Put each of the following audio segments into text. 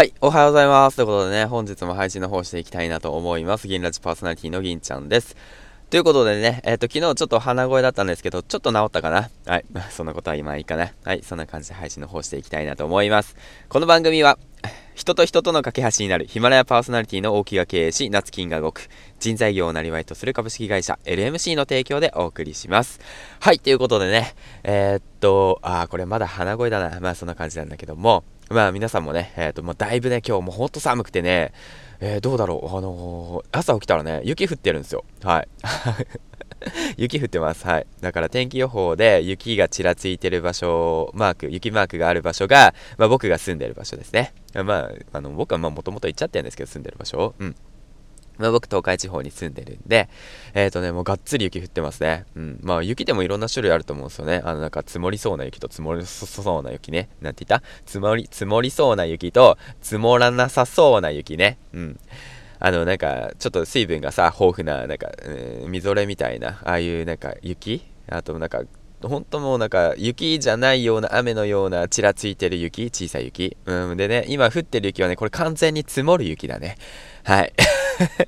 はい、おはようございます。ということでね、本日も配信の方していきたいなと思います。銀ラジパーソナリティの銀ちゃんです。ということでね、えっ、ー、と、昨日ちょっと鼻声だったんですけど、ちょっと治ったかな？はい、そんなことは今いいかな？はい、そんな感じで配信の方していきたいなと思います。この番組は、人と人との架け橋になるヒマラヤパーソナリティの大木が経営し、夏金が動く人材業をなりわいとする株式会社 LMC の提供でお送りします。はい、ということでね、えー、っと、あー、これまだ鼻声だな。まあそんな感じなんだけども、まあ皆さんもね、えっ、ー、と、もうだいぶね、今日もほんと寒くてね、えー、どうだろう、あのー、朝起きたらね、雪降ってるんですよ。はい。雪降ってます。はい。だから天気予報で雪がちらついてる場所、マーク、雪マークがある場所が、まあ僕が住んでる場所ですね。まあ、あの、僕はまあもともと行っちゃってるんですけど、住んでる場所うん。まあ、僕、東海地方に住んでるんで、えっ、ー、とね、もうがっつり雪降ってますね。うん。まあ、雪でもいろんな種類あると思うんですよね。あの、なんか、積もりそうな雪と積もりそうな雪ね。なんて言った？積もり、積もりそうな雪と、積もらなさそうな雪ね。うん。あの、なんか、ちょっと水分がさ、豊富な、なんか、みぞれみたいな、ああいうなんか雪？あと、なんか、本当もうなんか雪じゃないような雨のようなちらついてる雪小さい雪。うん。でね、今降ってる雪はね、これ完全に積もる雪だね。はい。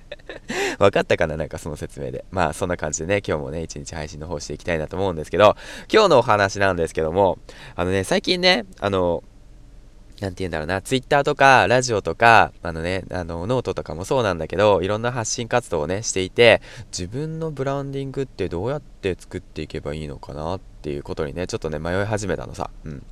分かったかな？なんかその説明で。まあそんな感じでね、今日もね、一日配信の方していきたいなと思うんですけど、今日のお話なんですけども、あのね、最近ね、あの、なんて言うんだろうな、ツイッターとか、ラジオとか、あのね、あの、ノートとかもそうなんだけど、いろんな発信活動をね、していて、自分のブランディングってどうやって作っていけばいいのかなっていうことにね、ちょっとね、迷い始めたのさ。うん。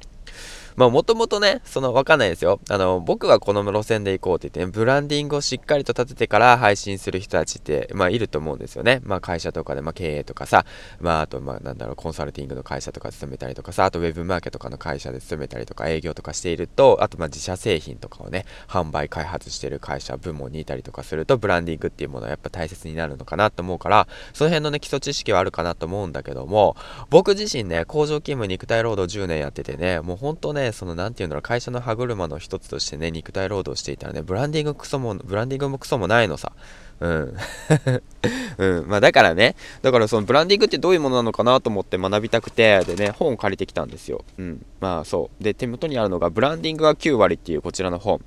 まあもともとね、そのわかんないですよ。あの、僕はこの路線で行こうって言って、ね、ブランディングをしっかりと立ててから配信する人たちって、まあいると思うんですよね。まあ会社とかで、まあ経営とかさ、まああと、まあなんだろう、コンサルティングの会社とか勤めたりとかさ、あとウェブマーケとかの会社で勤めたりとか営業とかしていると、あとまあ自社製品とかをね、販売開発してる会社、部門にいたりとかすると、ブランディングっていうものはやっぱ大切になるのかなと思うから、その辺のね、基礎知識はあるかなと思うんだけども、僕自身ね、工場勤務肉体労働10年やっててね、もうほんとね、そのなんていうんだろ、会社の歯車の一つとしてね、肉体労働していたらね、ブランディングクソも、ブランディングもクソもないのさ。うん。うん。まあだからね、だからそのブランディングってどういうものなのかなと思って学びたくて、でね、本を借りてきたんですよ。うん。まあそう。で、手元にあるのが、ブランディングが9割っていうこちらの本。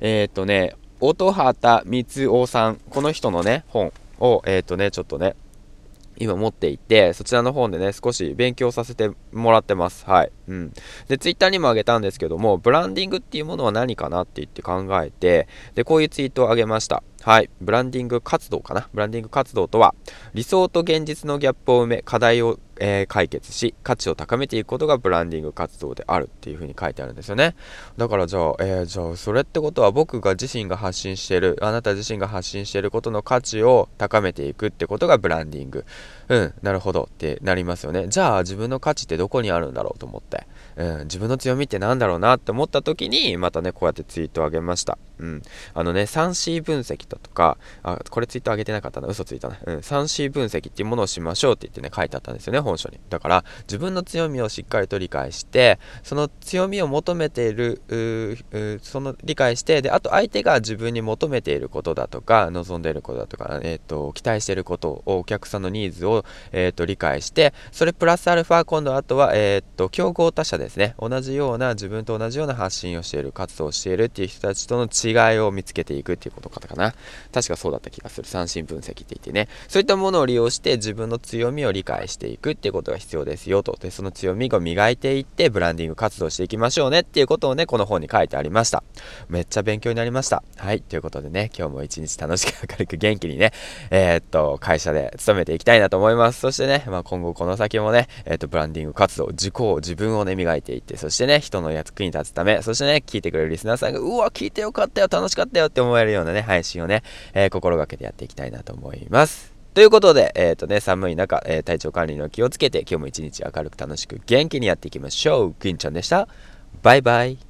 えー、っとね、音畑光夫さん、この人のね、本を、えー、っとね、ちょっとね、今持っていて、そちらの方でね、少し勉強させてもらってます。はい。うん。で、ツイッターにもあげたんですけども、ブランディングっていうものは何かなって言って考えて、で、こういうツイートをあげました。はい。ブランディング活動かな？ブランディング活動とは、理想と現実のギャップを埋め、課題をえー、解決し、価値を高めていくことがブランディング活動であるっていう風に書いてあるんですよね。だからじゃあ、えー、じゃあそれってことは僕が自身が発信してる、あなた自身が発信してることの価値を高めていくってことがブランディング。うん、なるほどってなりますよね。じゃあ自分の価値ってどこにあるんだろうと思って。うん、自分の強みって何だろうなって思った時に、またね、こうやってツイートをあげました。うん。あのね、3C 分析だとか、あ、これツイート上げてなかったな、嘘ついたな。うん、3C 分析っていうものをしましょうって言ってね、書いてあったんですよね、本書に。だから、自分の強みをしっかりと理解して、その強みを求めている、その理解して、で、あと相手が自分に求めていることだとか、望んでいることだとか、えっ、ー、と、期待していることを、お客さんのニーズを、えっ、ー、と、理解して、それプラスアルファ、今度あとは、えっ、ー、と、競合他社ですね。同じような、自分と同じような発信をしている、活動をしているっていう人たちとの違いを見つけていくっていうことかな。確かそうだった気がする。三振分析って言ってね。そういったものを利用して自分の強みを理解していくっていうことが必要ですよと。で、その強みを磨いていってブランディング活動していきましょうねっていうことをね、この本に書いてありました。めっちゃ勉強になりました。はい。ということでね、今日も一日楽しく明るく元気にね、えー、っと、会社で勤めていきたいなと思います。そしてね、まあ、今後この先もね、えー、っと、ブランディング活動、自己を、自分をね、磨いていって、そしてね、人の役に立つため、そしてね、聞いてくれるリスナーさんが、うわ、聞いてよかったよ、楽しかったよって思えるようなね、配信をね、えー、心がけてやっていきたいなと思います。ということで、えっ、ー、とね、寒い中、えー、体調管理の気をつけて、今日も一日明るく楽しく元気にやっていきましょう。グンちゃんでした。バイバイ。